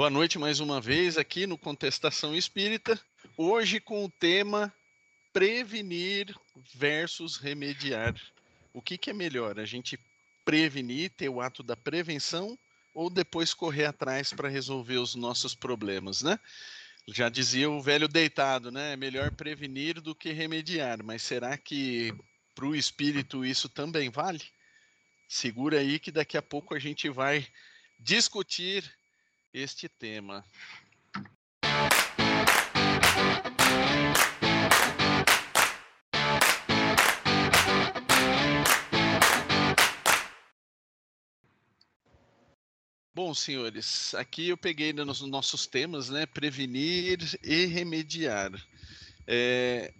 Boa noite mais uma vez aqui no Contestação Espírita. Hoje com o tema prevenir versus remediar. O que, que é melhor? A gente prevenir, ter o ato da prevenção ou depois correr atrás para resolver os nossos problemas, né? Já dizia o velho deitado, né? É melhor prevenir do que remediar. Mas será que para o espírito isso também vale? Segura aí que daqui a pouco a gente vai discutir este tema. Bom, senhores, aqui eu peguei nos nossos temas, né? Prevenir e remediar. É,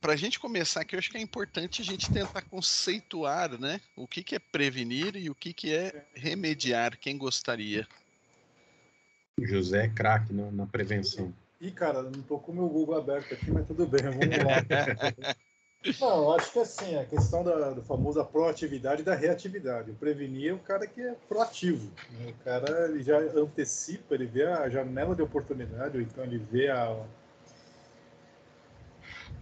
Para a gente começar aqui, eu acho que é importante a gente tentar conceituar, né? O que, que é prevenir e o que, que é remediar. Quem gostaria? O José é craque na, na prevenção. Ih, cara, não tô com o meu Google aberto aqui, mas tudo bem, vamos lá. Não, eu acho que assim, a questão da, do famoso proatividade e da reatividade. O prevenir é o cara que é proativo. Né? O cara ele já antecipa, ele vê a janela de oportunidade, ou então ele vê a,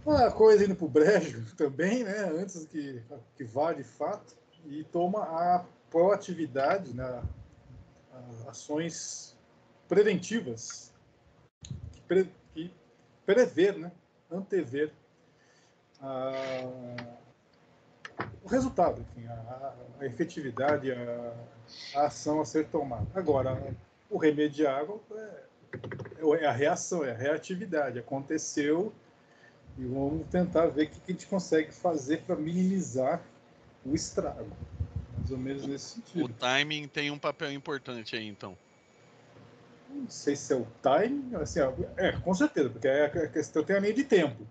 a coisa indo pro brejo também, né? Antes que, que vá de fato, e toma a proatividade, né? ações preventivas, que, pre, que prever, né? antever o resultado, enfim, a, a efetividade, a, a, ação a ser tomada. Agora, o remediável é, é a reação, é a reatividade. Aconteceu e vamos tentar ver o que a gente consegue fazer para minimizar o estrago. Mais ou menos nesse sentido. O timing tem um papel importante aí, então. Não sei se é o timing, assim, é, com certeza, porque é a questão tem a linha de tempo.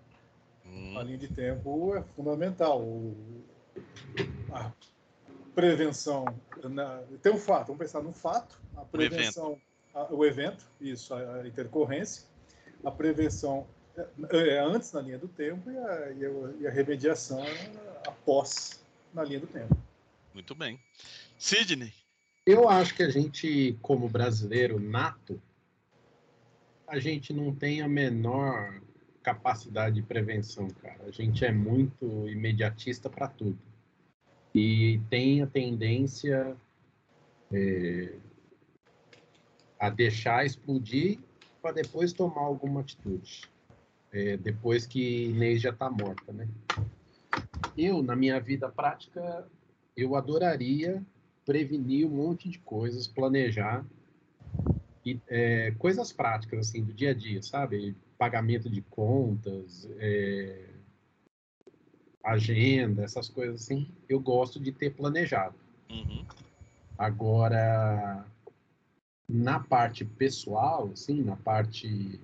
Hum. A linha de tempo é fundamental. A prevenção. Na, tem um fato, vamos pensar no fato, a prevenção, o evento, a, o evento isso, a, intercorrência, a prevenção é, é antes na linha do tempo e a, e a, e a remediação após na linha do tempo. Muito bem. Sidney? Eu acho que a gente, como brasileiro nato, a gente não tem a menor capacidade de prevenção, cara. A gente é muito imediatista para tudo. E tem a tendência é, a deixar explodir para depois tomar alguma atitude. É, depois que Inês já está morta, né? Eu, na minha vida prática, eu adoraria prevenir um monte de coisas, planejar e é, coisas práticas assim do dia a dia, sabe? pagamento de contas, é, agenda, essas coisas assim, eu gosto de ter planejado. Uhum. Agora, na parte pessoal, assim, na parte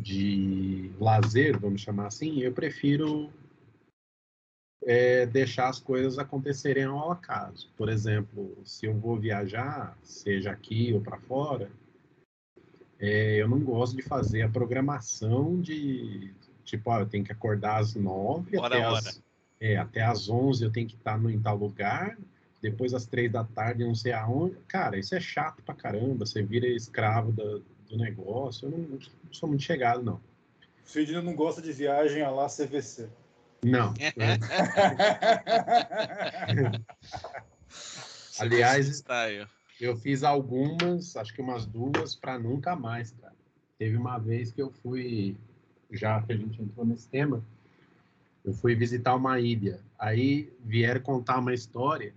de lazer, vamos chamar assim, eu prefiro é, deixar as coisas acontecerem ao acaso. Por exemplo, se eu vou viajar, seja aqui ou para fora, é, eu não gosto de fazer a programação de tipo, ó, eu tenho que acordar às nove até, As, é, até às onze eu tenho que estar no, em tal lugar, depois às três da tarde não sei aonde. Cara, isso é chato pra caramba, você vira escravo do, do negócio. Eu não, não, sou muito chegado, não. Sidney não gosta de viagem a lá CVC. Não. Aliás, eu fiz algumas, acho que umas duas, para nunca mais, cara. Teve uma vez que eu fui, já que a gente entrou nesse tema, eu fui visitar uma ilha. Aí vieram contar uma história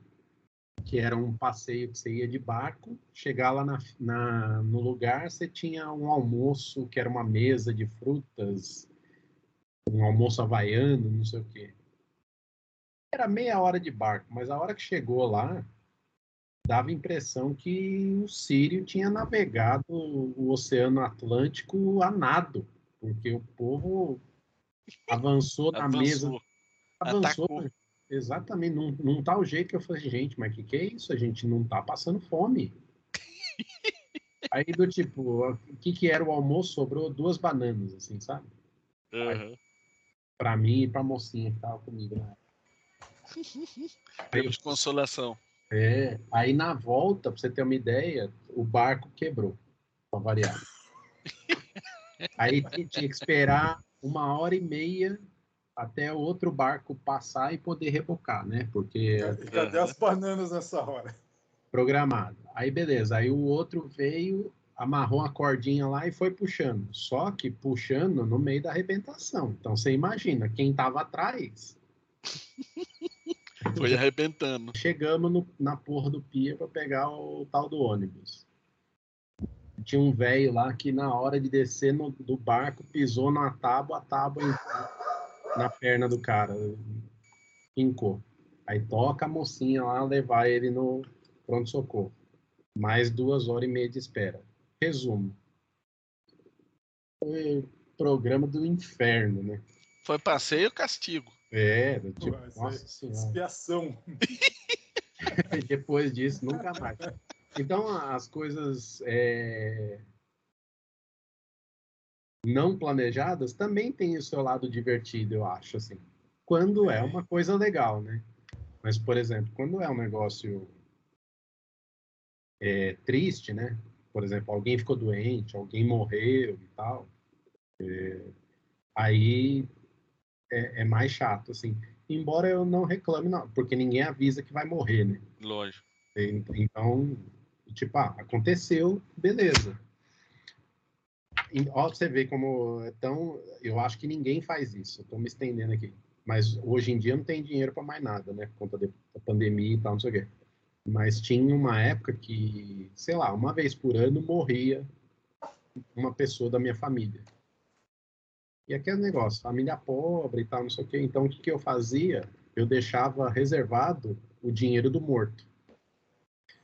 que era um passeio que você ia de barco, chegar lá na, na, no lugar, você tinha um almoço que era uma mesa de frutas, um almoço havaiano, não sei o quê. Era meia hora de barco, mas a hora que chegou lá, dava a impressão que o Sírio tinha navegado o Oceano Atlântico a nado, porque o povo avançou na mesa. Avançou. Atacou. Exatamente, num, num tal jeito que eu falei, gente, mas que que é isso? A gente não tá passando fome. Aí do tipo, o que que era o almoço? Sobrou duas bananas, assim, sabe? Uhum. Pra mim e pra mocinha que tava comigo, né? Prêmio de consolação. É, aí na volta, para você ter uma ideia, o barco quebrou, para variar. aí tinha que esperar uma hora e meia até o outro barco passar e poder rebocar, né? Porque. Cadê as bananas nessa hora? Programado. Aí beleza, aí o outro veio, amarrou a cordinha lá e foi puxando. Só que puxando no meio da arrebentação. Então você imagina, quem estava atrás. Foi arrebentando. Chegamos no, na porra do pia para pegar o tal do ônibus. Tinha um velho lá que na hora de descer no, do barco pisou na tábua, a tábua na perna do cara. Pincou. Aí toca a mocinha lá levar ele no pronto-socorro. Mais duas horas e meia de espera. Resumo. Foi programa do inferno, né? Foi passeio castigo. É, tipo, Pô, nossa senhora. Expiação. Depois disso, nunca mais. Então, as coisas é, não planejadas também têm o seu lado divertido, eu acho, assim. Quando é uma coisa legal, né? Mas, por exemplo, quando é um negócio é, triste, né? Por exemplo, alguém ficou doente, alguém morreu e tal, é, aí é, é, mais chato, assim. Embora eu não reclame, não, porque ninguém avisa que vai morrer, né? Lógico. Então, tipo, ah, aconteceu, beleza. Ó, você vê como é tão. Eu acho que ninguém faz isso. Estou me estendendo aqui. Mas hoje em dia não tem dinheiro para mais nada, né? Por conta da pandemia e tal, não sei o quê. Mas tinha uma época que, sei lá, uma vez por ano morria uma pessoa da minha família. E aquele negócio, família pobre e tal, não sei o quê. Então, o que, que eu fazia? Eu deixava reservado o dinheiro do morto.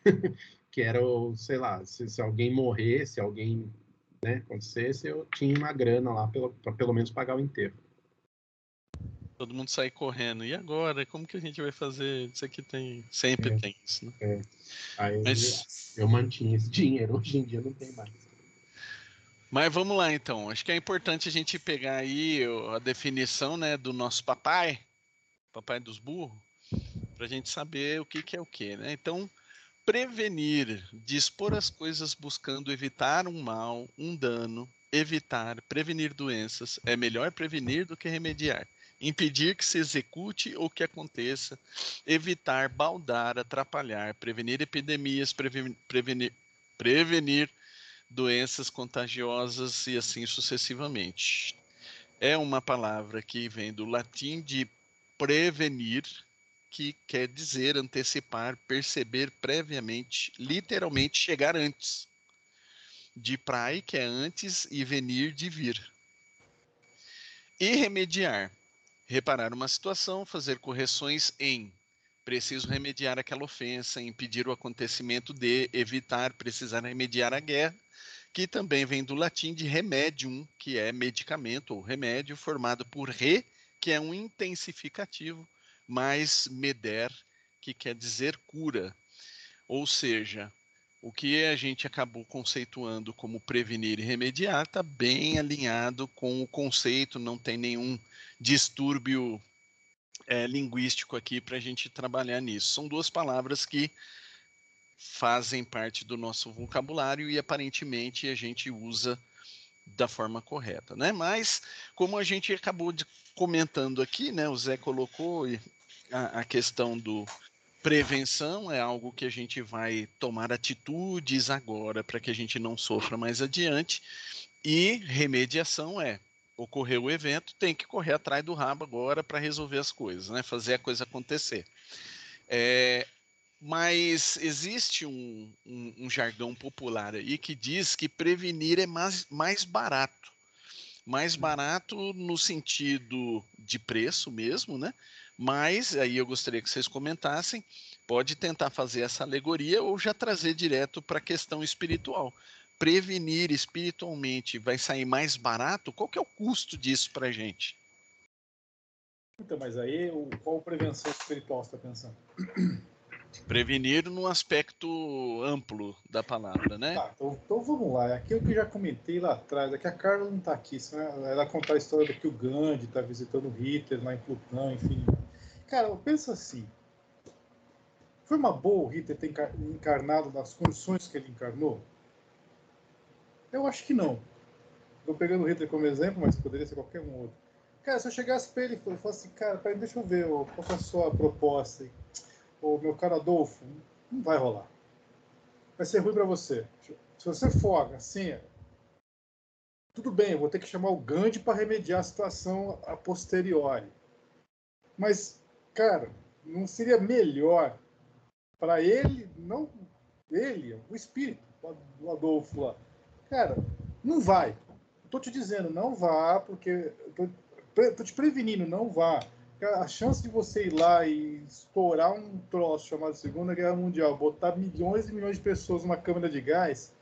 que era, o, sei lá, se, se alguém morresse, alguém né, acontecesse, eu tinha uma grana lá para pelo menos pagar o enterro. Todo mundo sai correndo. E agora? Como que a gente vai fazer? Isso aqui tem. Sempre é, tem isso, né? É. Aí Mas... eu, mantinha esse dinheiro, hoje em dia não tem mais. Mas vamos lá então. Acho que é importante a gente pegar aí a definição né, do nosso papai, papai dos burros, para a gente saber o que, que é o que. Né? Então, prevenir, dispor as coisas buscando evitar um mal, um dano, evitar, prevenir doenças. É melhor prevenir do que remediar. Impedir que se execute ou que aconteça, evitar, baldar, atrapalhar, prevenir epidemias, prevenir, prevenir, prevenir doenças contagiosas e assim sucessivamente. É uma palavra que vem do latim de prevenir, que quer dizer antecipar, perceber previamente, literalmente chegar antes. De praia, que é antes, e venir de vir. E remediar, reparar uma situação, fazer correções em preciso remediar aquela ofensa, impedir o acontecimento de, evitar, precisar remediar a guerra, que também vem do latim de remedium, que é medicamento ou remédio, formado por re, que é um intensificativo, mais meder, que quer dizer cura. Ou seja, o que a gente acabou conceituando como prevenir e remediar está bem alinhado com o conceito, não tem nenhum distúrbio é, linguístico aqui para a gente trabalhar nisso. São duas palavras que fazem parte do nosso vocabulário e aparentemente a gente usa da forma correta, né? Mas como a gente acabou de comentando aqui, né? O Zé colocou a, a questão do prevenção é algo que a gente vai tomar atitudes agora para que a gente não sofra mais adiante e remediação é ocorreu o evento, tem que correr atrás do rabo agora para resolver as coisas, né? Fazer a coisa acontecer. É, mas existe um, um, um, jargão popular aí que diz que prevenir é mais, mais barato. Mais barato no sentido de preço mesmo, né? Mas aí eu gostaria que vocês comentassem, pode tentar fazer essa alegoria ou já trazer direto para a questão espiritual. Prevenir espiritualmente vai sair mais barato? Qual que é o custo disso para a gente? Então, mas aí qual prevenção espiritual você está pensando? Prevenir no aspecto amplo da palavra, né? Tá, então, então, vamos lá. É aquilo que eu já comentei lá atrás, é que a Carla não está aqui, ela contar a história do que o Gandhi está visitando Hitler lá em Plutão, enfim. Cara, eu penso assim. Foi uma boa o Hitler ter encarnado nas condições que ele encarnou? Eu acho que não. Estou pegando o Hitler como exemplo, mas poderia ser qualquer um outro. Cara, se eu chegasse para ele e falasse assim, cara, peraí, deixa eu ver, qual é a sua proposta? Ô, meu caro Adolfo, não vai rolar. Vai ser ruim para você. Se você for assim, tudo bem, eu vou ter que chamar o Gandhi para remediar a situação a posteriori. Mas, cara, não seria melhor para ele, não ele, o espírito, o Adolfo lá. Cara, não vai. Estou te dizendo, não vá, porque estou te prevenindo, não vá. A chance de você ir lá e estourar um troço chamado Segunda Guerra Mundial, botar milhões e milhões de pessoas numa câmara de gás,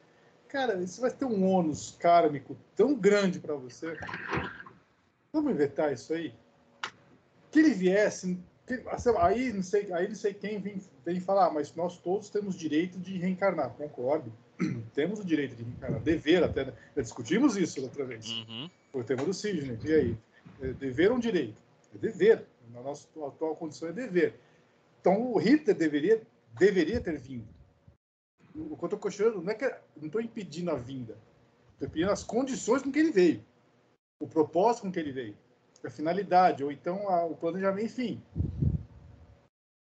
cara, isso vai ter um ônus kármico tão grande para você. Vamos inventar isso aí? Que ele viesse, aí não sei, aí não sei quem vem, vem falar, mas nós todos temos direito de reencarnar, concordo. temos o direito de reencarnar, dever até. Né? Já discutimos isso outra vez. Uhum. O tema do Sidney. E aí? É dever ou um direito? É dever. Na nossa atual condição é dever. Então o Hitler deveria, deveria ter vindo. O que eu estou questionando não é que não estou impedindo a vinda. Estou impedindo as condições com que ele veio. O propósito com que ele veio. A finalidade, ou então a, o planejamento, enfim.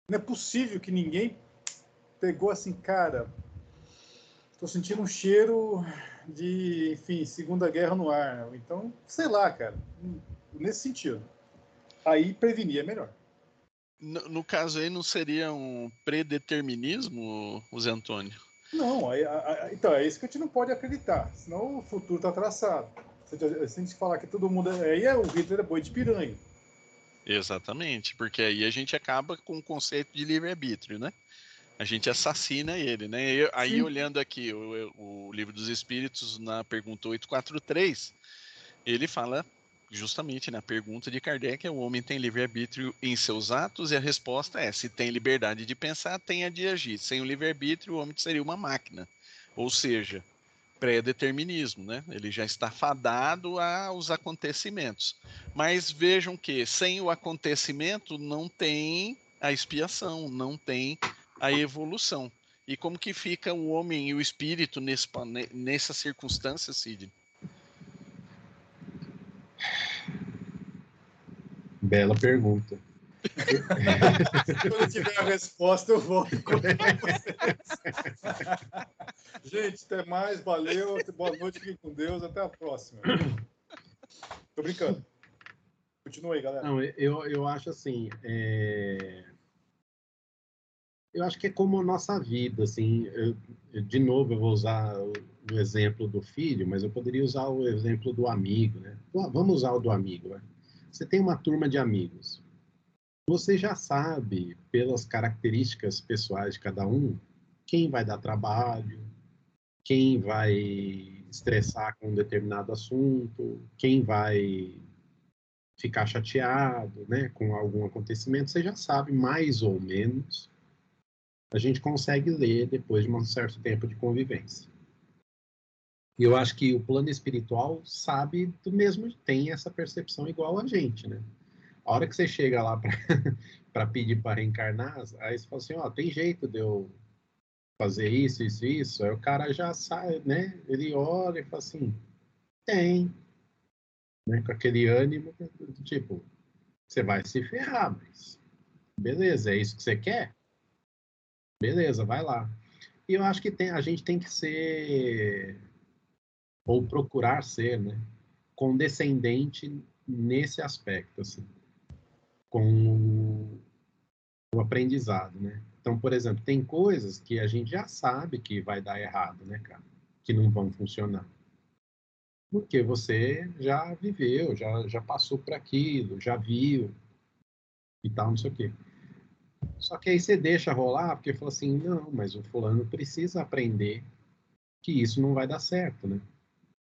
Não é possível que ninguém pegou assim, cara, estou sentindo um cheiro de, enfim, Segunda Guerra no ar. Então, sei lá, cara, nesse sentido. Aí prevenir é melhor. No, no caso aí, não seria um predeterminismo, o Zé Antônio? Não, aí, aí, então é isso que a gente não pode acreditar, senão o futuro está traçado. Se a gente falar que todo mundo. É, aí é, o Hitler é boi de piranha. Exatamente, porque aí a gente acaba com o conceito de livre-arbítrio, né? A gente assassina ele, né? Eu, aí, olhando aqui o, o, Livro dos Espíritos, na pergunta 843, ele fala justamente na pergunta de Kardec: o homem tem livre-arbítrio em seus atos? E a resposta é: se tem liberdade de pensar, tem a de agir. Sem o livre-arbítrio, o homem seria uma máquina. Ou seja, pré-determinismo, né? Ele já está fadado aos acontecimentos. Mas vejam que sem o acontecimento não tem a expiação, não tem a evolução. E como que fica o homem e o espírito nesse, nessa circunstância, Cid? Bela pergunta. Quando tiver a resposta, eu volto com Gente, até mais, valeu, boa noite, fiquem com Deus, até a próxima. Tô brincando. Continua aí, galera. Não, eu, eu acho assim, é eu acho que é como a nossa vida, assim, eu, eu, de novo eu vou usar o, exemplo do filho, mas eu poderia usar o exemplo do amigo, né? Vamos usar o do amigo, né? Você tem uma turma de amigos. Você já sabe, pelas características pessoais de cada um, quem vai dar trabalho, quem vai estressar com um determinado assunto, quem vai ficar chateado, né, com algum acontecimento, você já sabe mais ou menos a gente consegue ler depois de um certo tempo de convivência. E eu acho que o plano espiritual sabe do mesmo, tem essa percepção igual a gente, né? A hora que você chega lá para pedir para reencarnar, aí você fala assim, ó, oh, tem jeito de eu fazer isso, isso, isso. Aí o cara já sai, né? Ele olha e fala assim, tem. Né? Com aquele ânimo, tipo, você vai se ferrar, mas beleza, é isso que você quer? Beleza, vai lá. E eu acho que tem, a gente tem que ser, ou procurar ser, né, condescendente nesse aspecto, assim, com o aprendizado, né? Então, por exemplo, tem coisas que a gente já sabe que vai dar errado, né, cara? Que não vão funcionar. Porque você já viveu, já, já passou por aquilo, já viu e tal, não sei o quê. Só que aí você deixa rolar, porque fala assim, não, mas o fulano precisa aprender que isso não vai dar certo, né?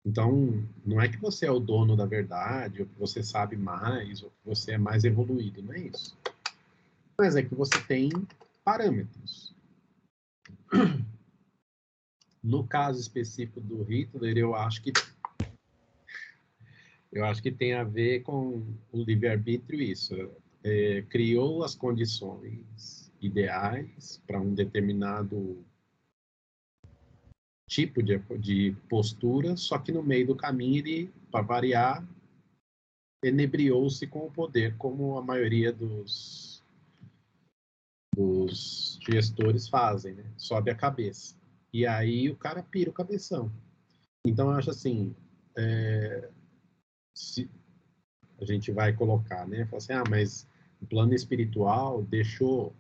Então, não é que você é o dono da verdade, ou que você sabe mais, ou que você é mais evoluído, não é isso. Mas é que você tem parâmetros. No caso específico do Hitler, eu acho que eu acho que tem a ver com o livre-arbítrio isso é, criou as condições ideais, para um determinado tipo de, de postura, só que no meio do caminho ele, para variar, enebriou-se com o poder, como a maioria dos, dos gestores fazem, né? Sobe a cabeça. E aí o cara pira o cabeção. Então, eu acho assim, é, se a gente vai colocar, né? Fala assim, ah, mas o plano espiritual deixou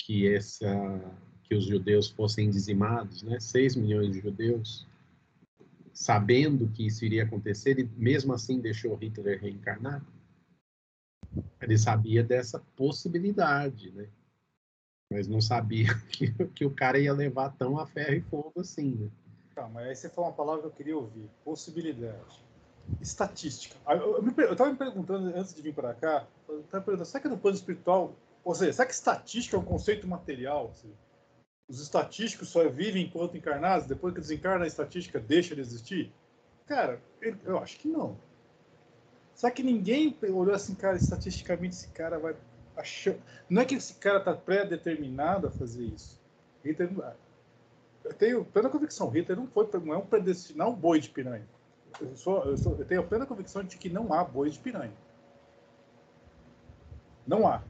que essa que os judeus fossem dizimados, né? 6 milhões de judeus, sabendo que isso iria acontecer e mesmo assim deixou Hitler reencarnar. Ele sabia dessa possibilidade, né? Mas não sabia que, que o cara ia levar tão a ferro e fogo assim, né? Tá, mas aí você falou uma palavra que eu queria ouvir: possibilidade. Estatística. Eu, estava me perguntando antes de vir para cá, eu estava perguntando, será que no plano espiritual, ou seja, será que estatística é um conceito material? Seja, os estatísticos só vivem enquanto encarnados, depois que desencarna a estatística deixa de existir? Cara, eu acho que não. Será que ninguém olhou assim, cara, estatisticamente esse cara vai achar. Não é que esse cara está pré-determinado a fazer isso. Hitler, eu tenho plena convicção, Hitler não, foi, não é um predestinado, um boi de piranha. Eu, sou, eu, sou, eu tenho plena convicção de que não há boi de piranha. Não há.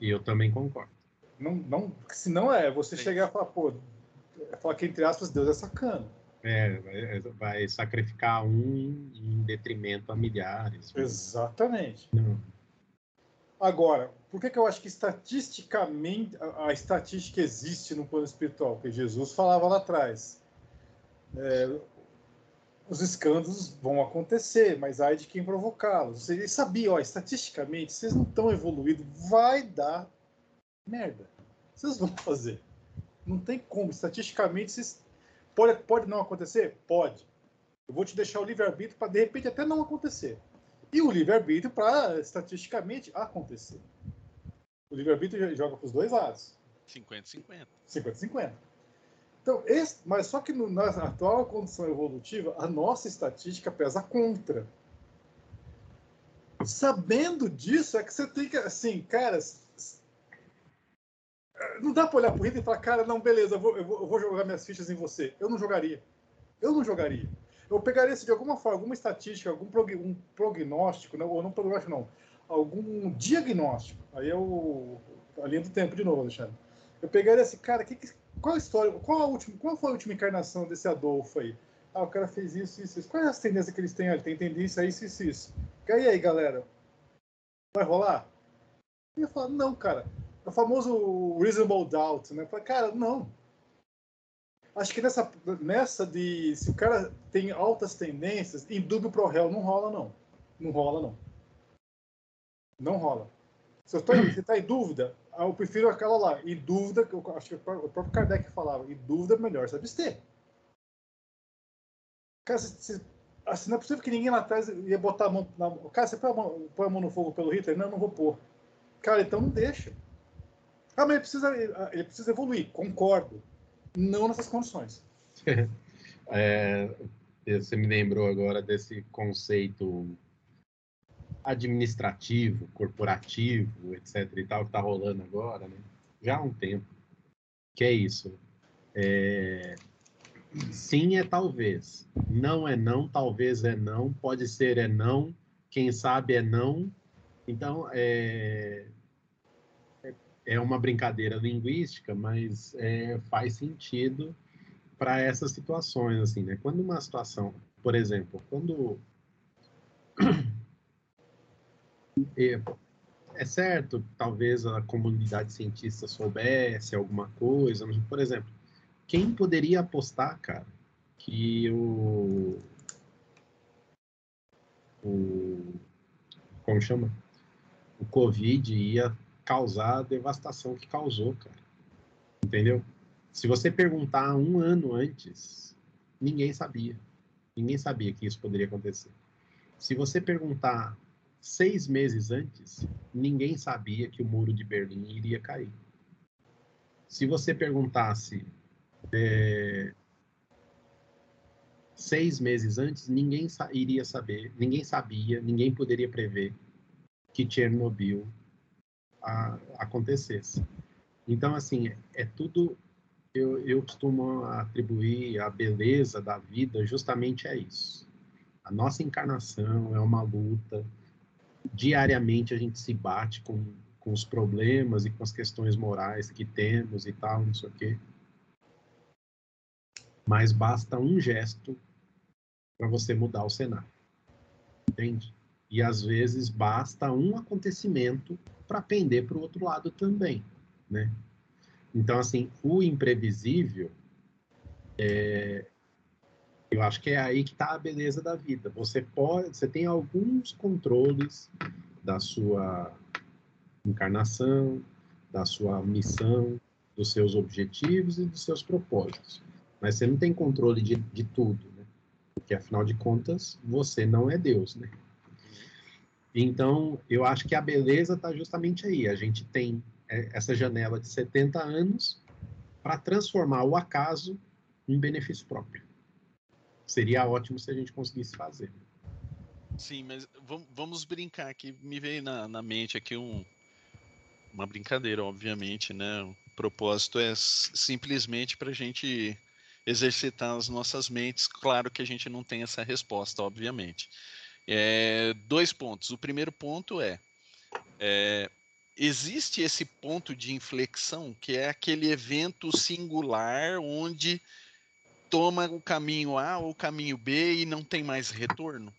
E eu também concordo. Não, não, se não é você Sim. chegar e falar, pô, falar que entre aspas Deus é sacana. É, vai, vai sacrificar um em detrimento a milhares. Exatamente. Não. Agora, por que, que eu acho que estatisticamente a, a, estatística existe no plano espiritual? Porque Jesus falava lá atrás. É, os escândalos vão acontecer, mas ai de quem provocá-los. Ele sabia, ó, estatisticamente, vocês não estão evoluídos, vai dar merda. Vocês vão fazer. Não tem como. Estatisticamente, vocês... pode, pode não acontecer? Pode. Eu vou te deixar o livre-arbítrio para, de repente, até não acontecer. E o livre-arbítrio para, estatisticamente, acontecer. O livre-arbítrio joga para os dois lados. 50-50. 50-50. Então, esse, mas só que no, na atual condição evolutiva, a nossa estatística pesa contra. Sabendo disso, é que você tem que, assim, cara, não dá para olhar para o Hitler e falar, cara, não, beleza, eu vou, eu vou jogar minhas fichas em você. Eu não jogaria. Eu não jogaria eu pegaria de alguma forma, alguma estatística, algum prog um prognóstico, ou não prognóstico não, algum diagnóstico. Aí é o, a linha do tempo de novo, Alexandre. Eu pegaria esse cara, que, qual a história, qual, a última, qual foi a última encarnação desse Adolfo aí? Ah, o cara fez isso, isso, isso. Quais as tendências que eles têm? Ele tem tendência a isso, isso, isso. E aí, galera? Vai rolar? Eu ia falar, não, cara. O famoso reasonable doubt, né? Eu cara, não acho que nessa, nessa de se o cara tem altas tendências, em dúvida pro réu não rola, não. Não rola, não. Não rola. Se você está em dúvida, ah, eu prefiro aquela lá. Em dúvida, eu acho que o próprio Kardec falava, em dúvida é melhor se abster. Cara, se, se, assim, não é possível que ninguém lá atrás ia botar a mão na Cara, você põe a mão, põe a mão no fogo pelo Hitler? Não, não vou pôr. Cara, então não deixa. Ah, mas ele precisa, ele precisa evoluir. Concordo não nessas condições. é, você me lembrou agora desse conceito administrativo, corporativo, etc. e tal, que está rolando agora, né? já há um tempo. Que é isso. É... Sim é talvez. Não é não, talvez é não, pode ser é não, quem sabe é não. Então, é é uma brincadeira linguística, mas é, faz sentido para essas situações, assim, né? Quando uma situação, por exemplo, quando é, é certo, talvez a comunidade cientista soubesse alguma coisa, mas, por exemplo, quem poderia apostar, cara, que o o como chama? O Covid ia causar a devastação que causou, cara. Entendeu? Se você perguntar um ano antes, ninguém sabia. Ninguém sabia que isso poderia acontecer. Se você perguntar seis meses antes, ninguém sabia que o muro de Berlim iria cair. Se você perguntasse é, seis meses antes, ninguém iria saber, ninguém sabia, ninguém poderia prever que Chernobyl a, acontecesse. Então, assim, é tudo. Eu, eu costumo atribuir a beleza da vida justamente a isso. A nossa encarnação é uma luta. Diariamente a gente se bate com, com os problemas e com as questões morais que temos e tal, não sei o quê. Mas basta um gesto para você mudar o cenário. Entende? E às vezes basta um acontecimento para pender para o outro lado também, né? Então, assim, o imprevisível, é, eu acho que é aí que está a beleza da vida. Você pode, você tem alguns controles da sua encarnação, da sua missão, dos seus objetivos e dos seus propósitos. Mas você não tem controle de, de tudo, né? Porque afinal de contas, você não é Deus, né? Então, eu acho que a beleza está justamente aí. A gente tem é, essa janela de 70 anos para transformar o acaso em benefício próprio. Seria ótimo se a gente conseguisse fazer. Sim, mas vamos brincar aqui. Me veio na, na mente aqui um, uma brincadeira, obviamente, né? O propósito é simplesmente para a gente exercitar as nossas mentes. Claro que a gente não tem essa resposta, obviamente. É, dois pontos. O primeiro ponto é, é existe esse ponto de inflexão que é aquele evento singular onde toma o caminho A ou o caminho B e não tem mais retorno?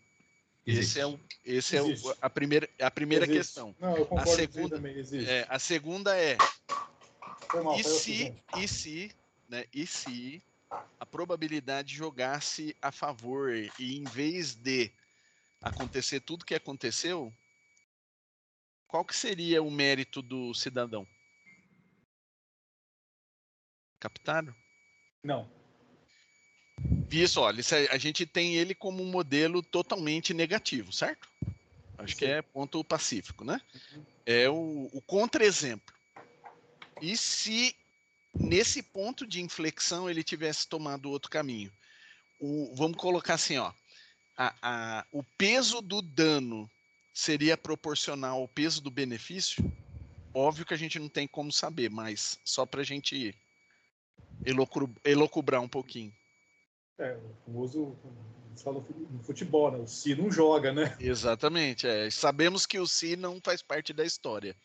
Existe. Esse é, o, esse é o, a primeira, a primeira questão. Não, eu concordo a segunda, também, é, a segunda é mal, e, se, e se, né, e se a probabilidade jogasse a favor e em vez de acontecer tudo que aconteceu, qual que seria o mérito do cidadão? Captaram? Não. Isso, olha, a gente tem ele como um modelo totalmente negativo, certo? Acho Sim. que é ponto pacífico, né? Uhum. É o, o contra-exemplo. E se nesse ponto de inflexão ele tivesse tomado outro caminho? O, vamos colocar assim, ó a, a, o peso do dano seria proporcional ao peso do benefício? Óbvio que a gente não tem como saber, mas só para a gente elocubrar um pouquinho. É, o famoso fala no futebol, né? O Si não joga, né? Exatamente. É. Sabemos que o Si não faz parte da história.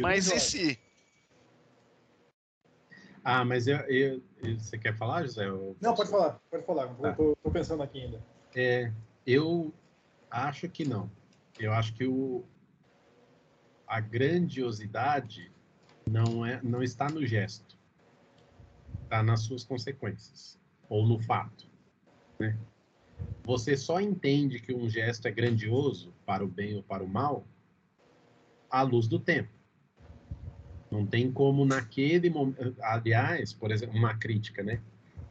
mas e se? Ah, mas eu, eu, você quer falar, José? Não, pode falar, pode falar. Tá. Tô, tô, pensando aqui ainda. É, eu acho que não. Eu acho que o, a grandiosidade não, é, não está no gesto, está nas suas consequências, ou no fato. Né? Você só entende que um gesto é grandioso para o bem ou para o mal à luz do tempo. Não tem como naquele momento. Aliás, por exemplo, uma crítica, né?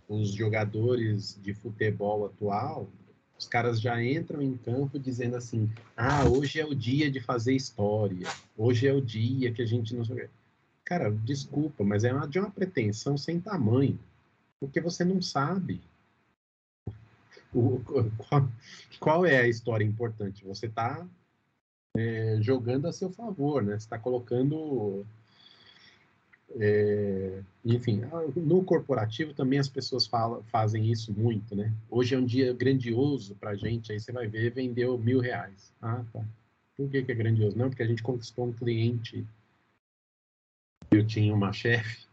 Os jogadores de futebol atual os caras já entram em campo dizendo assim: ah, hoje é o dia de fazer história, hoje é o dia que a gente não. Cara, desculpa, mas é uma, de uma pretensão sem tamanho, porque você não sabe. O, qual, qual, é a história importante? Você está é, jogando a seu favor, né? Você está colocando é, enfim, ah, no corporativo também as pessoas falam, fazem isso muito, né? Hoje é um dia grandioso para a gente, aí você vai ver, vendeu mil reais. Ah, tá. Por que, que é grandioso? Não, porque a gente conquistou um cliente. Eu tinha uma chefe,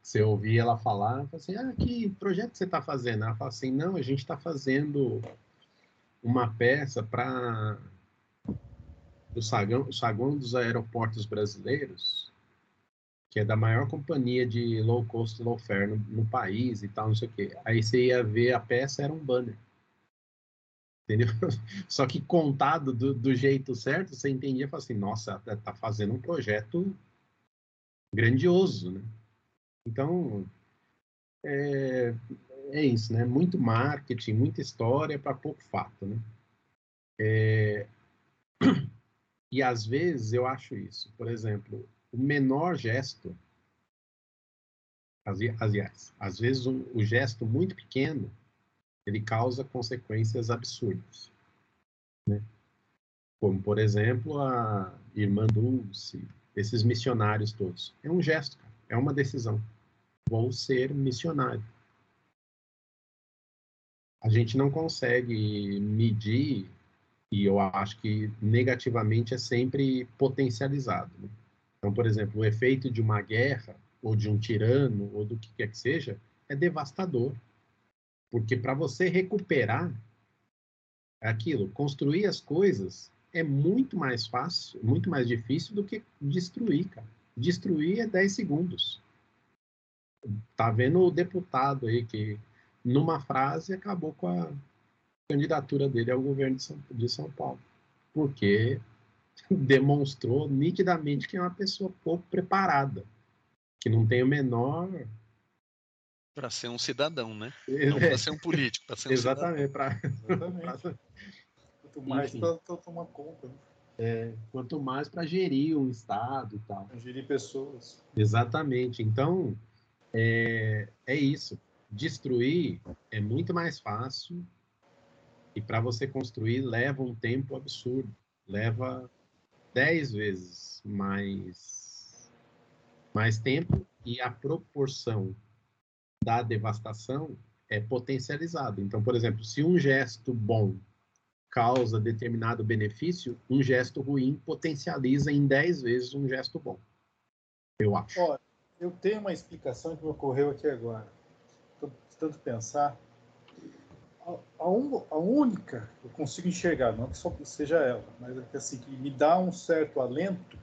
você ouvia ela falar, assim, ah, que projeto você está fazendo? Ela fala assim, não, a gente está fazendo uma peça para o saguão, saguão dos aeroportos brasileiros, que é da maior companhia de low cost, low fare no, no, país e tal, não sei o quê. Aí você ia ver a peça, era um banner. Entendeu? Só que contado do, do jeito certo, você entendia e falava assim, nossa, tá, tá fazendo um projeto grandioso, né? Então, é, é isso, né? Muito marketing, muita história para pouco fato, né? É... E às vezes eu acho isso. Por exemplo, o menor gesto, aliás, às vezes um, o gesto muito pequeno, ele causa consequências absurdas. Né? Como, por exemplo, a irmã Dulce, esses missionários todos? É um gesto, cara. é uma decisão. Vou ser missionário. A gente não consegue medir, e eu acho que negativamente é sempre potencializado. Né? Então, por exemplo, o efeito de uma guerra, ou de um tirano, ou do que quer que seja, é devastador. Porque para você recuperar aquilo, construir as coisas é muito mais fácil, muito mais difícil do que destruir, cara. Destruir é 10 segundos. Tá vendo o deputado aí que, numa frase, acabou com a candidatura dele ao governo de São, de São Paulo. Porque demonstrou nitidamente que é uma pessoa pouco preparada, que não tem o menor para ser um cidadão, né? Não para ser um político, para ser um Exatamente, pra... Exatamente. Quanto mais para tomar conta. Né? É, quanto mais para gerir um estado e tal. Pra gerir pessoas. Exatamente. Então, é, é isso. Destruir é muito mais fácil e para você construir leva um tempo absurdo. Leva dez vezes mais, mais tempo e a proporção da devastação é potencializado. Então, por exemplo, se um gesto bom causa determinado benefício, um gesto ruim potencializa em 10 vezes um gesto bom. Eu acho. Ó, eu tenho uma explicação que me ocorreu aqui agora. Estou tentando pensar. A, un, a, única que eu consigo enxergar, não que só seja ela, mas é que, assim, que me dá um certo alento,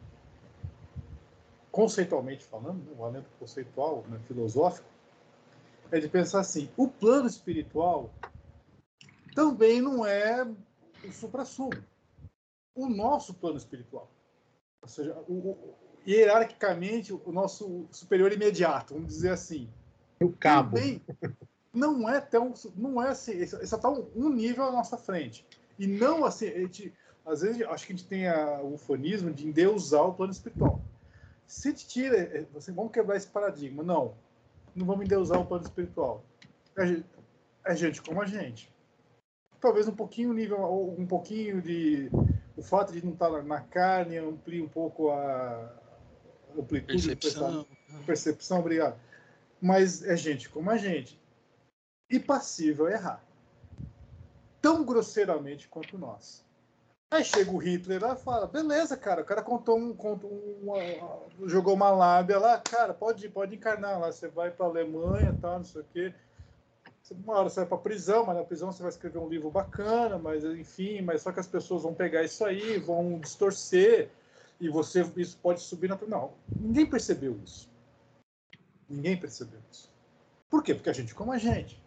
conceitualmente falando, um alento conceitual, né, filosófico, é de pensar assim: o plano espiritual também não é o supra-sumo. O nosso plano espiritual. Ou seja, o, o, hierarquicamente, o nosso superior imediato, vamos dizer assim. O cabo. Também não é tão. Não é assim. Só está um, nível à nossa frente. E não assim. A gente, às vezes, acho que a gente tem a, o ufanismo de endeusar o plano espiritual. Se gente tira. É, você, vamos quebrar esse paradigma. Não não vamos endeusar o plano espiritual. É, é gente como a gente. Talvez um pouquinho nível, um pouquinho de o fato de não estar na carne amplia um pouco a amplitude percepção, percepção, obrigado. Mas é gente como a gente e passível a errar, tão grosseiramente quanto nós. Aí chega o Hitler lá e fala: beleza, cara, o cara contou um, contou uma, jogou uma lábia lá, cara, pode, pode encarnar lá, você vai para a Alemanha, tal, não sei o quê. Uma hora você vai para prisão, mas na prisão você vai escrever um livro bacana, mas enfim, mas só que as pessoas vão pegar isso aí, vão distorcer, e você isso pode subir na. Não, ninguém percebeu isso. Ninguém percebeu isso. Por quê? Porque a gente, como a gente.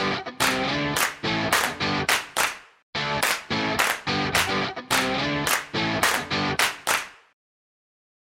Bye.